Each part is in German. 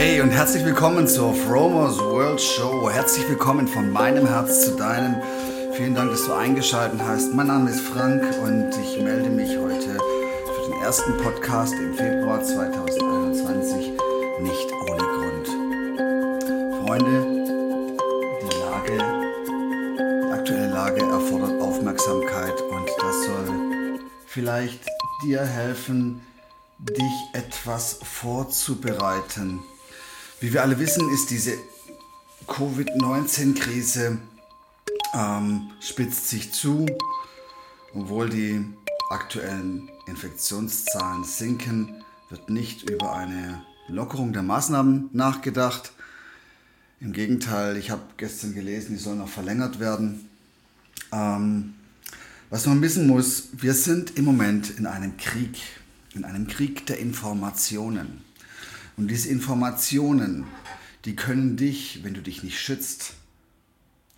Hey und herzlich willkommen zur Fromers World Show. Herzlich willkommen von meinem Herz zu deinem. Vielen Dank, dass du eingeschaltet hast. Mein Name ist Frank und ich melde mich heute für den ersten Podcast im Februar 2021 nicht ohne Grund. Freunde, die Lage, die aktuelle Lage erfordert Aufmerksamkeit und das soll vielleicht dir helfen, dich etwas vorzubereiten. Wie wir alle wissen, ist diese Covid-19-Krise ähm, spitzt sich zu, obwohl die aktuellen Infektionszahlen sinken, wird nicht über eine Lockerung der Maßnahmen nachgedacht. Im Gegenteil, ich habe gestern gelesen, die sollen noch verlängert werden. Ähm, was man wissen muss, wir sind im Moment in einem Krieg, in einem Krieg der Informationen. Und diese Informationen, die können dich, wenn du dich nicht schützt,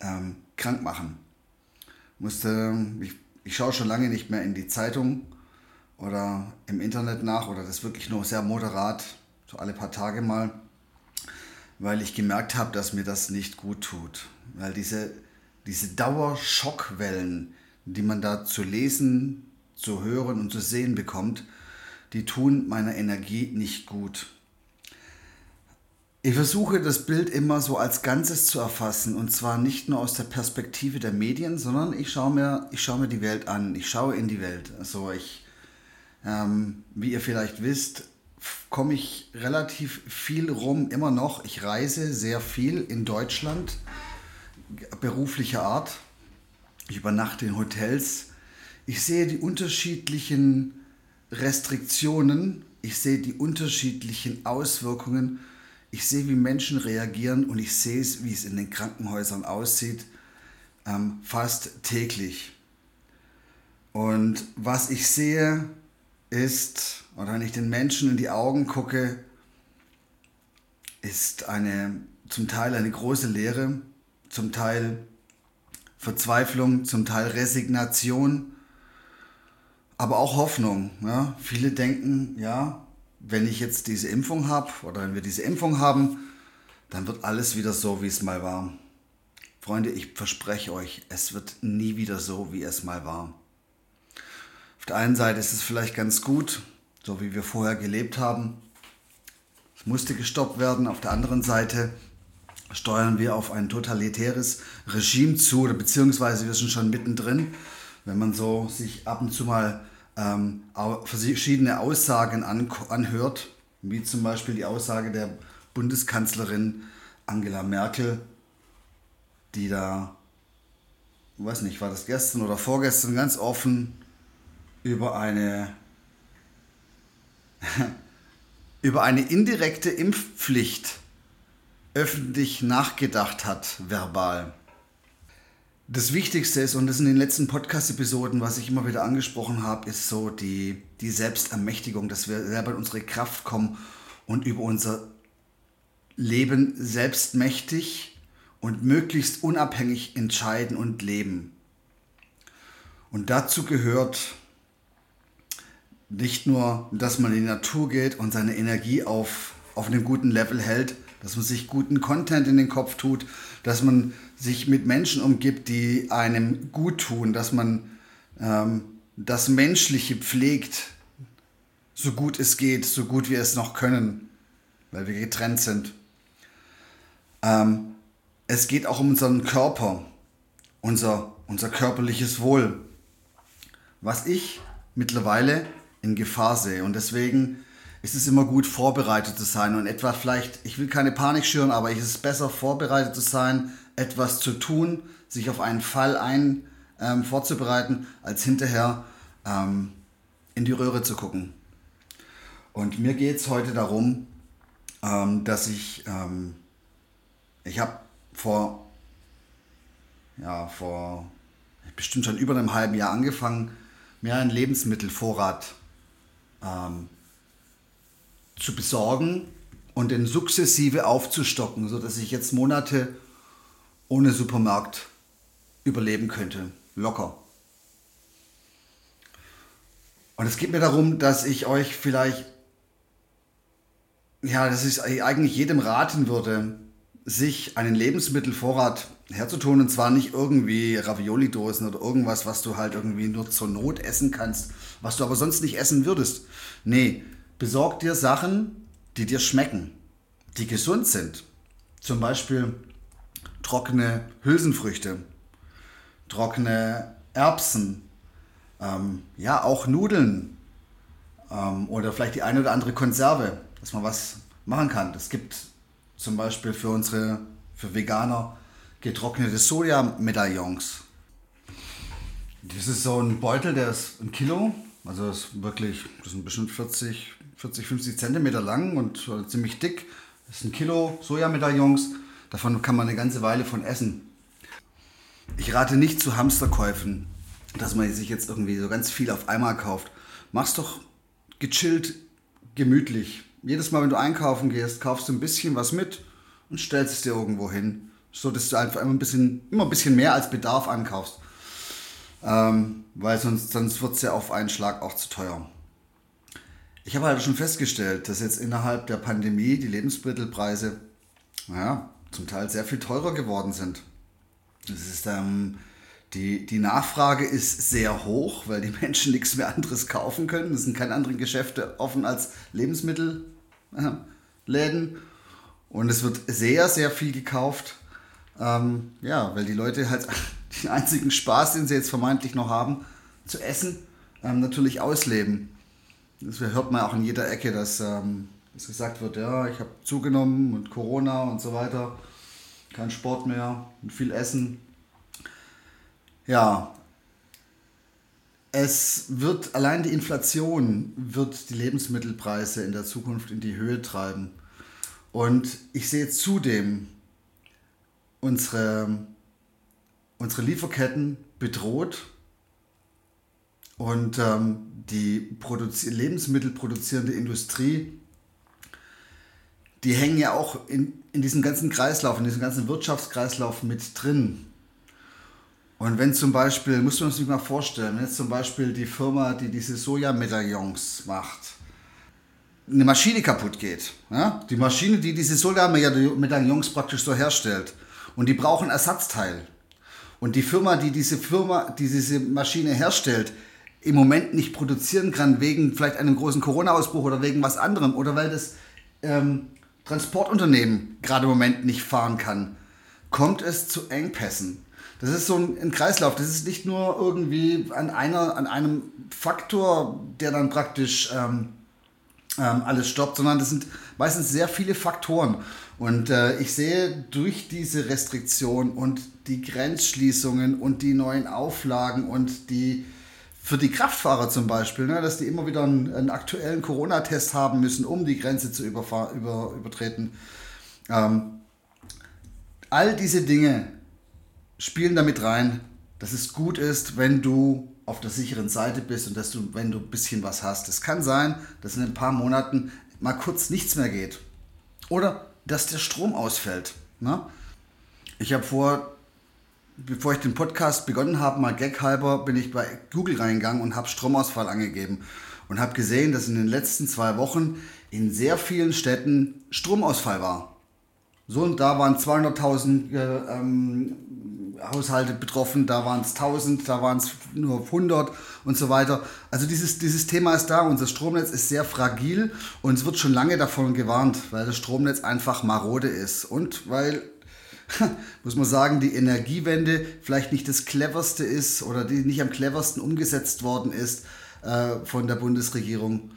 ähm, krank machen. Musste, ich, ich schaue schon lange nicht mehr in die Zeitung oder im Internet nach oder das wirklich nur sehr moderat, so alle paar Tage mal, weil ich gemerkt habe, dass mir das nicht gut tut. Weil diese, diese Dauerschockwellen, die man da zu lesen, zu hören und zu sehen bekommt, die tun meiner Energie nicht gut. Ich versuche das Bild immer so als Ganzes zu erfassen und zwar nicht nur aus der Perspektive der Medien, sondern ich schaue mir, ich schaue mir die Welt an, ich schaue in die Welt. Also ich, ähm, wie ihr vielleicht wisst, komme ich relativ viel rum, immer noch. Ich reise sehr viel in Deutschland, beruflicher Art. Ich übernachte in Hotels. Ich sehe die unterschiedlichen Restriktionen, ich sehe die unterschiedlichen Auswirkungen, ich sehe, wie Menschen reagieren und ich sehe es, wie es in den Krankenhäusern aussieht, ähm, fast täglich. Und was ich sehe, ist, oder wenn ich den Menschen in die Augen gucke, ist eine zum Teil eine große Leere, zum Teil Verzweiflung, zum Teil Resignation aber auch Hoffnung. Ja? Viele denken, ja, wenn ich jetzt diese Impfung habe oder wenn wir diese Impfung haben, dann wird alles wieder so, wie es mal war. Freunde, ich verspreche euch, es wird nie wieder so, wie es mal war. Auf der einen Seite ist es vielleicht ganz gut, so wie wir vorher gelebt haben. Es musste gestoppt werden. Auf der anderen Seite steuern wir auf ein totalitäres Regime zu, beziehungsweise wir sind schon mittendrin, wenn man so sich ab und zu mal ähm, verschiedene Aussagen an, anhört, wie zum Beispiel die Aussage der Bundeskanzlerin Angela Merkel, die da, weiß nicht, war das gestern oder vorgestern ganz offen über eine über eine indirekte Impfpflicht öffentlich nachgedacht hat, verbal das Wichtigste ist, und das in den letzten Podcast-Episoden, was ich immer wieder angesprochen habe, ist so die, die Selbstermächtigung, dass wir selber in unsere Kraft kommen und über unser Leben selbstmächtig und möglichst unabhängig entscheiden und leben. Und dazu gehört nicht nur, dass man in die Natur geht und seine Energie auf, auf einem guten Level hält, dass man sich guten Content in den Kopf tut, dass man sich mit Menschen umgibt, die einem gut tun, dass man ähm, das Menschliche pflegt, so gut es geht, so gut wir es noch können, weil wir getrennt sind. Ähm, es geht auch um unseren Körper, unser, unser körperliches Wohl, was ich mittlerweile in Gefahr sehe. Und deswegen ist es immer gut, vorbereitet zu sein und etwa vielleicht, ich will keine Panik schüren, aber es ist besser, vorbereitet zu sein, etwas zu tun, sich auf einen Fall ein ähm, vorzubereiten, als hinterher ähm, in die Röhre zu gucken. Und mir geht es heute darum, ähm, dass ich, ähm, ich habe vor, ja, vor bestimmt schon über einem halben Jahr angefangen, mir einen Lebensmittelvorrat ähm, zu besorgen und den sukzessive aufzustocken, sodass ich jetzt Monate ohne Supermarkt überleben könnte. Locker. Und es geht mir darum, dass ich euch vielleicht ja, dass ich eigentlich jedem raten würde, sich einen Lebensmittelvorrat herzutun und zwar nicht irgendwie Ravioli-Dosen oder irgendwas, was du halt irgendwie nur zur Not essen kannst, was du aber sonst nicht essen würdest. Nee, besorg dir Sachen, die dir schmecken, die gesund sind. Zum Beispiel trockene Hülsenfrüchte, trockene Erbsen, ähm, ja, auch Nudeln ähm, oder vielleicht die eine oder andere Konserve, dass man was machen kann. Es gibt zum Beispiel für unsere, für Veganer, getrocknete Sojamedaillons. Das ist so ein Beutel, der ist ein Kilo, also das ist wirklich, das sind bestimmt 40, 40, 50 Zentimeter lang und ziemlich dick. Das ist ein Kilo Sojamedaillons, davon kann man eine ganze Weile von essen. Ich rate nicht zu Hamsterkäufen, dass man sich jetzt irgendwie so ganz viel auf einmal kauft. Mach's doch gechillt, gemütlich. Jedes Mal, wenn du einkaufen gehst, kaufst du ein bisschen was mit und stellst es dir irgendwo hin. So dass du einfach immer ein bisschen, immer ein bisschen mehr als Bedarf ankaufst. Ähm, weil sonst, sonst wird es ja auf einen Schlag auch zu teuer. Ich habe halt schon festgestellt, dass jetzt innerhalb der Pandemie die Lebensmittelpreise naja, zum Teil sehr viel teurer geworden sind. Das ist, ähm, die, die Nachfrage ist sehr hoch, weil die Menschen nichts mehr anderes kaufen können. Es sind keine anderen Geschäfte offen als Lebensmittelläden. Und es wird sehr, sehr viel gekauft. Ähm, ja, weil die Leute halt den einzigen Spaß, den sie jetzt vermeintlich noch haben, zu essen, ähm, natürlich ausleben. Das hört man auch in jeder Ecke, dass, ähm, dass gesagt wird, ja, ich habe zugenommen und Corona und so weiter. Kein Sport mehr und viel Essen. Ja, es wird allein die Inflation wird die Lebensmittelpreise in der Zukunft in die Höhe treiben. Und ich sehe zudem unsere, unsere Lieferketten bedroht und ähm, die Produzi Lebensmittelproduzierende Industrie, die hängen ja auch in, in diesem ganzen Kreislauf, in diesem ganzen Wirtschaftskreislauf mit drin. Und wenn zum Beispiel, muss man sich mal vorstellen, wenn jetzt zum Beispiel die Firma, die diese Sojamedaillons macht, eine Maschine kaputt geht, ja? die Maschine, die diese Sojamedaillons praktisch so herstellt, und die brauchen Ersatzteil. Und die Firma, die diese Firma, die diese Maschine herstellt, im Moment nicht produzieren kann, wegen vielleicht einem großen Corona-Ausbruch oder wegen was anderem, oder weil das ähm, Transportunternehmen gerade im Moment nicht fahren kann, kommt es zu Engpässen. Das ist so ein, ein, Kreislauf. Das ist nicht nur irgendwie an, einer, an einem Faktor, der dann praktisch ähm, ähm, alles stoppt, sondern das sind meistens sehr viele Faktoren. Und äh, ich sehe durch diese Restriktion und die Grenzschließungen und die neuen Auflagen und die für die Kraftfahrer zum Beispiel, ne, dass die immer wieder einen, einen aktuellen Corona-Test haben müssen, um die Grenze zu über, übertreten. Ähm, all diese Dinge spielen damit rein, dass es gut ist, wenn du auf der sicheren Seite bist und dass du, wenn du ein bisschen was hast. Es kann sein, dass in ein paar Monaten mal kurz nichts mehr geht. Oder dass der Strom ausfällt. Ne? Ich habe vor, bevor ich den Podcast begonnen habe, mal gaghalber, bin ich bei Google reingegangen und habe Stromausfall angegeben. Und habe gesehen, dass in den letzten zwei Wochen in sehr vielen Städten Stromausfall war. So und da waren 200.000 äh, ähm, Haushalte betroffen, da waren es 1000, da waren es nur 100 und so weiter. Also dieses, dieses Thema ist da, unser Stromnetz ist sehr fragil und es wird schon lange davon gewarnt, weil das Stromnetz einfach marode ist und weil, muss man sagen, die Energiewende vielleicht nicht das cleverste ist oder die nicht am cleversten umgesetzt worden ist äh, von der Bundesregierung.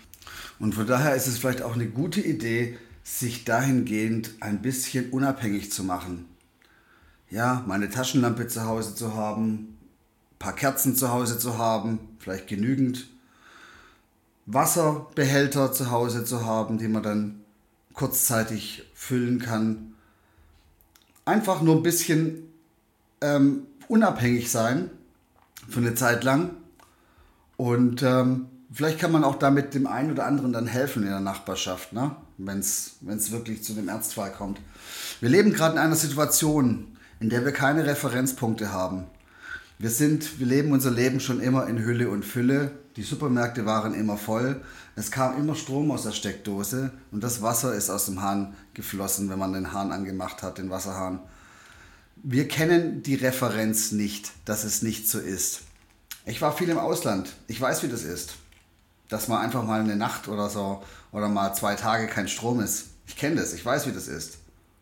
Und von daher ist es vielleicht auch eine gute Idee, sich dahingehend ein bisschen unabhängig zu machen ja, meine Taschenlampe zu Hause zu haben, ein paar Kerzen zu Hause zu haben, vielleicht genügend Wasserbehälter zu Hause zu haben, die man dann kurzzeitig füllen kann. Einfach nur ein bisschen ähm, unabhängig sein für eine Zeit lang. Und ähm, vielleicht kann man auch damit dem einen oder anderen dann helfen in der Nachbarschaft, ne? wenn es wirklich zu dem Ernstfall kommt. Wir leben gerade in einer Situation, in der wir keine Referenzpunkte haben. Wir sind, wir leben unser Leben schon immer in Hülle und Fülle die Supermärkte waren immer voll, es kam immer Strom aus der Steckdose und das Wasser ist aus dem Hahn geflossen, wenn man den Hahn angemacht hat, den Wasserhahn. Wir kennen die Referenz nicht, dass es nicht so ist. Ich war viel im Ausland. Ich weiß, wie das ist. Dass man einfach mal eine Nacht oder so oder mal zwei Tage kein Strom ist. Ich kenne das. Ich weiß, wie das ist.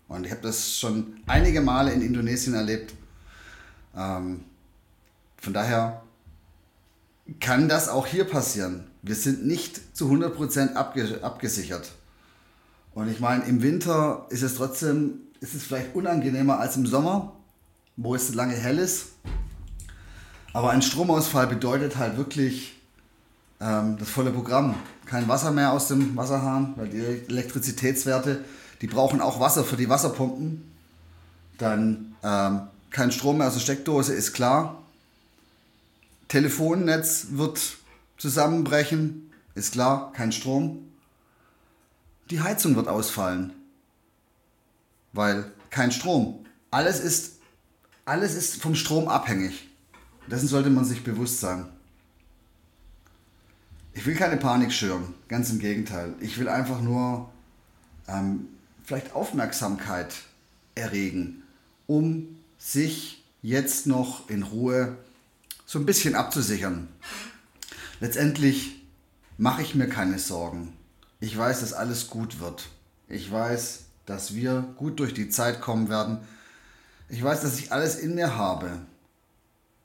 Und ich habe das schon einige Male in Indonesien erlebt. Ähm, von daher kann das auch hier passieren. Wir sind nicht zu 100% abge abgesichert. Und ich meine, im Winter ist es trotzdem, ist es vielleicht unangenehmer als im Sommer, wo es lange hell ist. Aber ein Stromausfall bedeutet halt wirklich ähm, das volle Programm. Kein Wasser mehr aus dem Wasserhahn, weil die Elektrizitätswerte, die brauchen auch Wasser für die Wasserpumpen. Dann ähm, kein Strom mehr aus der Steckdose, ist klar. Telefonnetz wird zusammenbrechen, ist klar, kein Strom. Die Heizung wird ausfallen, weil kein Strom. Alles ist, alles ist vom Strom abhängig. Dessen sollte man sich bewusst sein. Ich will keine Panik schüren, ganz im Gegenteil. Ich will einfach nur ähm, vielleicht Aufmerksamkeit erregen, um sich jetzt noch in Ruhe so ein bisschen abzusichern. Letztendlich mache ich mir keine Sorgen. Ich weiß, dass alles gut wird. Ich weiß, dass wir gut durch die Zeit kommen werden. Ich weiß, dass ich alles in mir habe,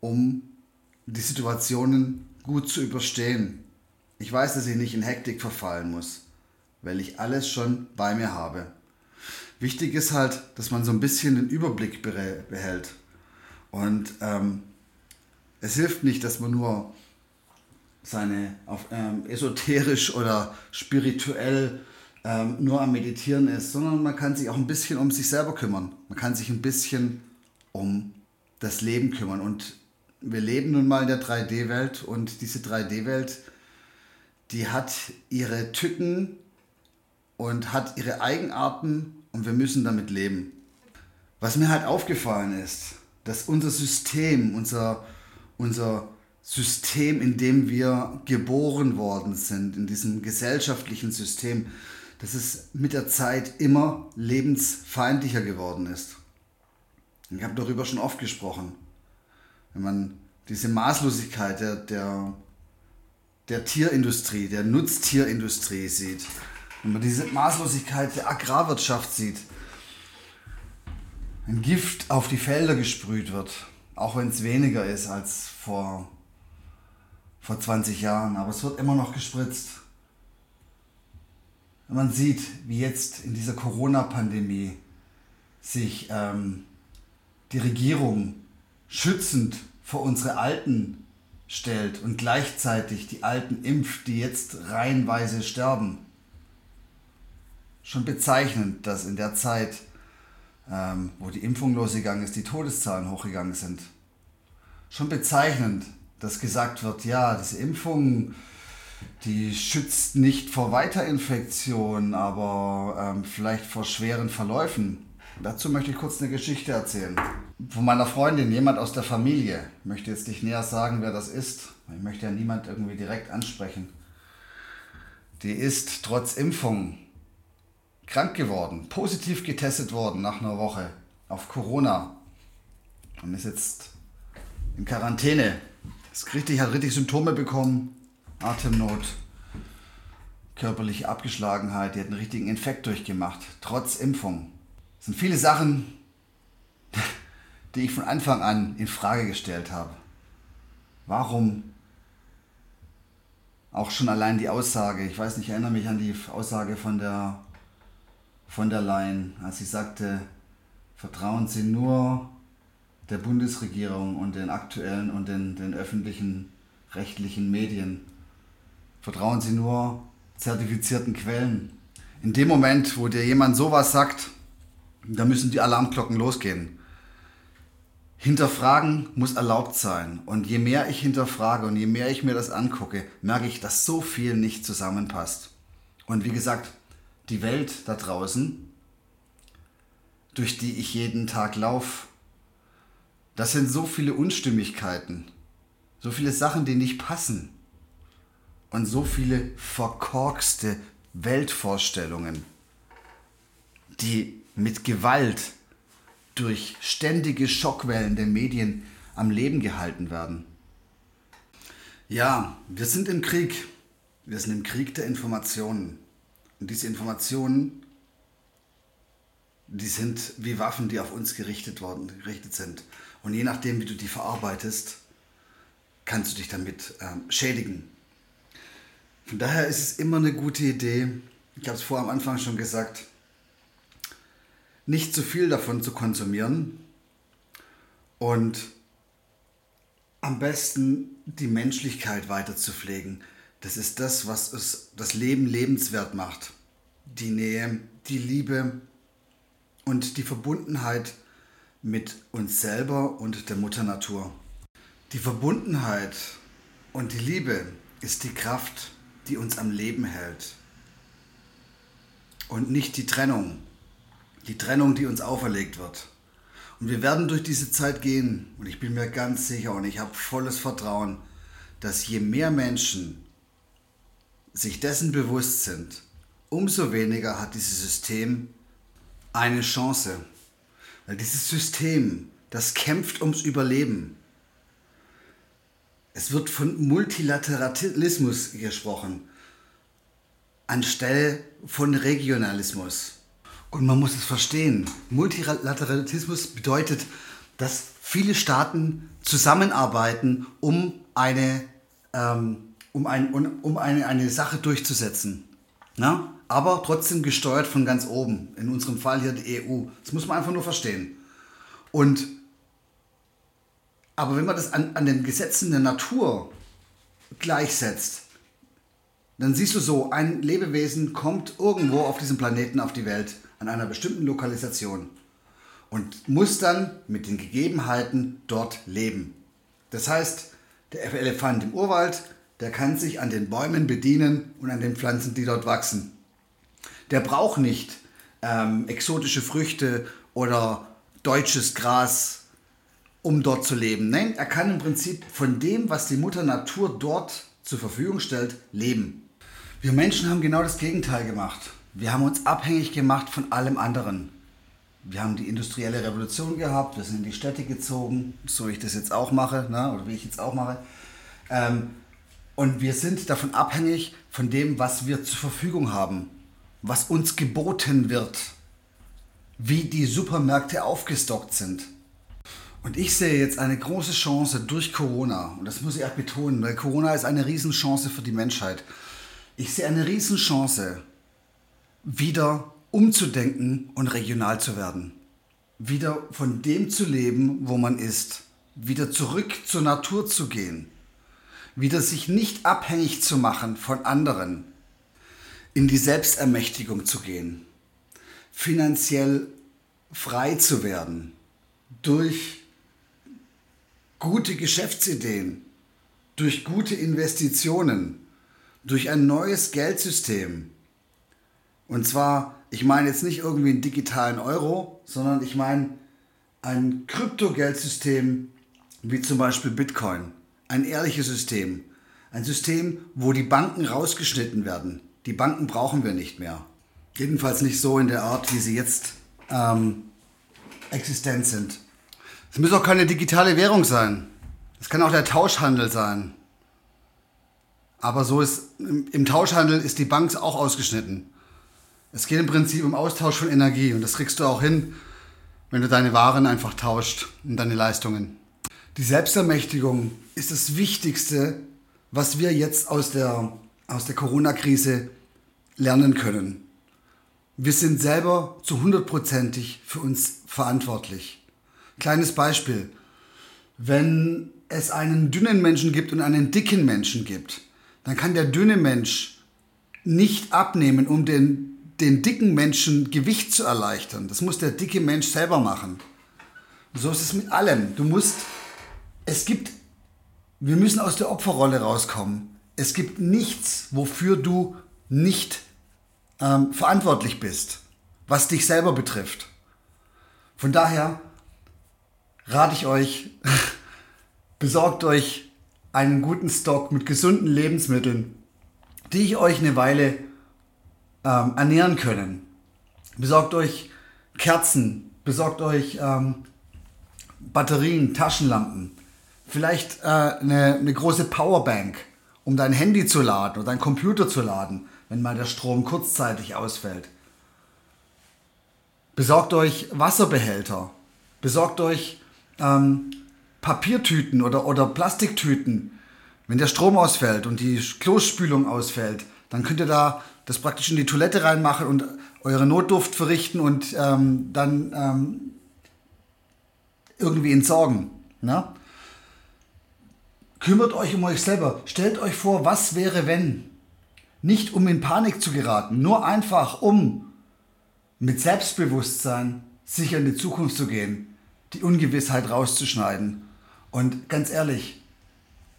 um die Situationen gut zu überstehen. Ich weiß, dass ich nicht in Hektik verfallen muss, weil ich alles schon bei mir habe. Wichtig ist halt, dass man so ein bisschen den Überblick behält. Und ähm, es hilft nicht, dass man nur seine auf ähm, esoterisch oder spirituell ähm, nur am Meditieren ist, sondern man kann sich auch ein bisschen um sich selber kümmern. Man kann sich ein bisschen um das Leben kümmern. Und wir leben nun mal in der 3D-Welt und diese 3D-Welt, die hat ihre Tücken und hat ihre Eigenarten und wir müssen damit leben. Was mir halt aufgefallen ist, dass unser System, unser unser System, in dem wir geboren worden sind, in diesem gesellschaftlichen System, dass es mit der Zeit immer lebensfeindlicher geworden ist. Ich habe darüber schon oft gesprochen. Wenn man diese Maßlosigkeit der, der, der Tierindustrie, der Nutztierindustrie sieht, wenn man diese Maßlosigkeit der Agrarwirtschaft sieht, ein Gift auf die Felder gesprüht wird, auch wenn es weniger ist als vor, vor 20 Jahren, aber es wird immer noch gespritzt. Wenn man sieht, wie jetzt in dieser Corona-Pandemie sich ähm, die Regierung schützend vor unsere Alten stellt und gleichzeitig die Alten impft, die jetzt reihenweise sterben. Schon bezeichnend, dass in der Zeit ähm, wo die Impfung losgegangen ist, die Todeszahlen hochgegangen sind. Schon bezeichnend, dass gesagt wird, ja, diese Impfung, die schützt nicht vor Weiterinfektion, aber ähm, vielleicht vor schweren Verläufen. Dazu möchte ich kurz eine Geschichte erzählen. Von meiner Freundin, jemand aus der Familie. Ich möchte jetzt nicht näher sagen, wer das ist. Ich möchte ja niemand irgendwie direkt ansprechen. Die ist trotz Impfung krank geworden, positiv getestet worden nach einer Woche auf Corona und ist jetzt in Quarantäne. Ist richtig, hat richtig Symptome bekommen, Atemnot, körperliche Abgeschlagenheit, die hat einen richtigen Infekt durchgemacht, trotz Impfung. Das sind viele Sachen, die ich von Anfang an in Frage gestellt habe. Warum auch schon allein die Aussage, ich weiß nicht, ich erinnere mich an die Aussage von der von der Leyen, als sie sagte, vertrauen Sie nur der Bundesregierung und den aktuellen und den, den öffentlichen rechtlichen Medien. Vertrauen Sie nur zertifizierten Quellen. In dem Moment, wo dir jemand sowas sagt, da müssen die Alarmglocken losgehen. Hinterfragen muss erlaubt sein. Und je mehr ich hinterfrage und je mehr ich mir das angucke, merke ich, dass so viel nicht zusammenpasst. Und wie gesagt, die Welt da draußen, durch die ich jeden Tag laufe, das sind so viele Unstimmigkeiten, so viele Sachen, die nicht passen. und so viele verkorkste Weltvorstellungen, die mit Gewalt durch ständige Schockwellen der Medien am Leben gehalten werden. Ja, wir sind im Krieg. Wir sind im Krieg der Informationen. Und diese Informationen, die sind wie Waffen, die auf uns gerichtet, worden, gerichtet sind. Und je nachdem, wie du die verarbeitest, kannst du dich damit ähm, schädigen. Von daher ist es immer eine gute Idee, ich habe es vor am Anfang schon gesagt, nicht zu viel davon zu konsumieren und am besten die Menschlichkeit weiter zu pflegen. Das ist das, was es, das Leben lebenswert macht. Die Nähe, die Liebe und die Verbundenheit mit uns selber und der Mutter Natur. Die Verbundenheit und die Liebe ist die Kraft, die uns am Leben hält. Und nicht die Trennung, die Trennung, die uns auferlegt wird. Und wir werden durch diese Zeit gehen und ich bin mir ganz sicher und ich habe volles Vertrauen, dass je mehr Menschen sich dessen bewusst sind, umso weniger hat dieses System eine Chance. Weil dieses System, das kämpft ums Überleben. Es wird von Multilateralismus gesprochen, anstelle von Regionalismus. Und man muss es verstehen. Multilateralismus bedeutet, dass viele Staaten zusammenarbeiten, um eine, ähm, um ein, um eine, eine Sache durchzusetzen. Na? Aber trotzdem gesteuert von ganz oben. In unserem Fall hier die EU. Das muss man einfach nur verstehen. Und aber wenn man das an, an den Gesetzen der Natur gleichsetzt, dann siehst du so, ein Lebewesen kommt irgendwo auf diesem Planeten auf die Welt an einer bestimmten Lokalisation und muss dann mit den Gegebenheiten dort leben. Das heißt, der Elefant im Urwald, der kann sich an den Bäumen bedienen und an den Pflanzen, die dort wachsen. Der braucht nicht ähm, exotische Früchte oder deutsches Gras, um dort zu leben. Nein, er kann im Prinzip von dem, was die Mutter Natur dort zur Verfügung stellt, leben. Wir Menschen haben genau das Gegenteil gemacht. Wir haben uns abhängig gemacht von allem anderen. Wir haben die industrielle Revolution gehabt, wir sind in die Städte gezogen, so ich das jetzt auch mache, ne, oder wie ich jetzt auch mache. Ähm, und wir sind davon abhängig von dem, was wir zur Verfügung haben, was uns geboten wird, wie die Supermärkte aufgestockt sind. Und ich sehe jetzt eine große Chance durch Corona, und das muss ich auch betonen, weil Corona ist eine Riesenchance für die Menschheit. Ich sehe eine Riesenchance, wieder umzudenken und regional zu werden. Wieder von dem zu leben, wo man ist. Wieder zurück zur Natur zu gehen. Wieder sich nicht abhängig zu machen von anderen. In die Selbstermächtigung zu gehen. Finanziell frei zu werden. Durch gute Geschäftsideen. Durch gute Investitionen. Durch ein neues Geldsystem und zwar, ich meine jetzt nicht irgendwie einen digitalen Euro, sondern ich meine ein Kryptogeldsystem wie zum Beispiel Bitcoin. Ein ehrliches System. Ein System, wo die Banken rausgeschnitten werden. Die Banken brauchen wir nicht mehr. Jedenfalls nicht so in der Art, wie sie jetzt ähm, existent sind. Es muss auch keine digitale Währung sein. Es kann auch der Tauschhandel sein. Aber so ist im, im Tauschhandel ist die Bank auch ausgeschnitten. Es geht im Prinzip um Austausch von Energie und das kriegst du auch hin, wenn du deine Waren einfach tauscht und deine Leistungen. Die Selbstermächtigung ist das Wichtigste, was wir jetzt aus der, aus der Corona-Krise lernen können. Wir sind selber zu hundertprozentig für uns verantwortlich. Kleines Beispiel. Wenn es einen dünnen Menschen gibt und einen dicken Menschen gibt, dann kann der dünne Mensch nicht abnehmen, um den den dicken Menschen Gewicht zu erleichtern. Das muss der dicke Mensch selber machen. So ist es mit allem. Du musst, es gibt, wir müssen aus der Opferrolle rauskommen. Es gibt nichts, wofür du nicht ähm, verantwortlich bist, was dich selber betrifft. Von daher rate ich euch, besorgt euch einen guten Stock mit gesunden Lebensmitteln die euch eine Weile ähm, ernähren können. Besorgt euch Kerzen, besorgt euch ähm, Batterien, Taschenlampen, vielleicht äh, eine, eine große Powerbank, um dein Handy zu laden oder dein Computer zu laden, wenn mal der Strom kurzzeitig ausfällt. Besorgt euch Wasserbehälter, besorgt euch ähm, Papiertüten oder, oder Plastiktüten. Wenn der Strom ausfällt und die Klospülung ausfällt, dann könnt ihr da das praktisch in die Toilette reinmachen und eure Notduft verrichten und ähm, dann ähm, irgendwie entsorgen. Ne? Kümmert euch um euch selber. Stellt euch vor, was wäre, wenn. Nicht um in Panik zu geraten, nur einfach um mit Selbstbewusstsein sicher in die Zukunft zu gehen, die Ungewissheit rauszuschneiden. Und ganz ehrlich,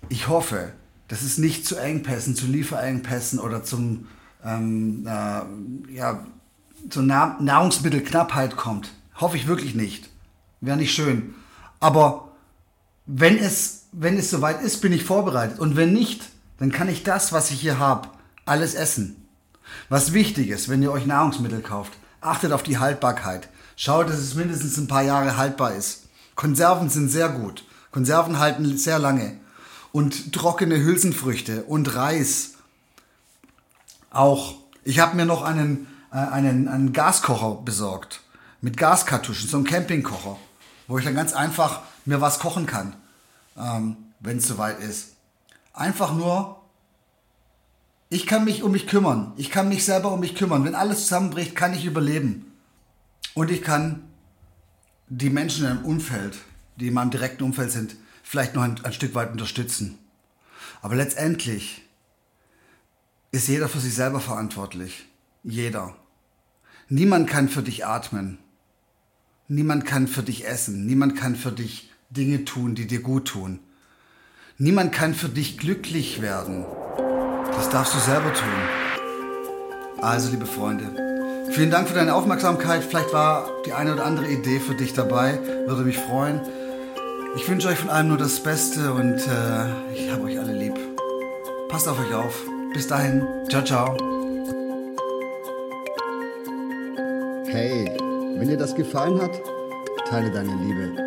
ich hoffe, dass es nicht zu Engpässen, zu Lieferengpässen oder zum, ähm, äh, ja, zur Nahrungsmittelknappheit kommt. Hoffe ich wirklich nicht. Wäre nicht schön. Aber wenn es, wenn es soweit ist, bin ich vorbereitet. Und wenn nicht, dann kann ich das, was ich hier habe, alles essen. Was wichtig ist, wenn ihr euch Nahrungsmittel kauft, achtet auf die Haltbarkeit. Schaut, dass es mindestens ein paar Jahre haltbar ist. Konserven sind sehr gut. Konserven halten sehr lange. Und trockene Hülsenfrüchte und Reis. Auch. Ich habe mir noch einen, äh, einen, einen Gaskocher besorgt. Mit Gaskartuschen, so einen Campingkocher wo ich dann ganz einfach mir was kochen kann, ähm, wenn es soweit ist. Einfach nur, ich kann mich um mich kümmern. Ich kann mich selber um mich kümmern. Wenn alles zusammenbricht, kann ich überleben. Und ich kann die Menschen in meinem Umfeld, die in meinem direkten Umfeld sind, vielleicht noch ein, ein Stück weit unterstützen. Aber letztendlich ist jeder für sich selber verantwortlich. Jeder. Niemand kann für dich atmen. Niemand kann für dich essen. Niemand kann für dich Dinge tun, die dir gut tun. Niemand kann für dich glücklich werden. Das darfst du selber tun. Also, liebe Freunde, vielen Dank für deine Aufmerksamkeit. Vielleicht war die eine oder andere Idee für dich dabei. Würde mich freuen. Ich wünsche euch von allem nur das Beste und äh, ich habe euch alle lieb. Passt auf euch auf. Bis dahin. Ciao, ciao. Hey. Wenn dir das gefallen hat, teile deine Liebe.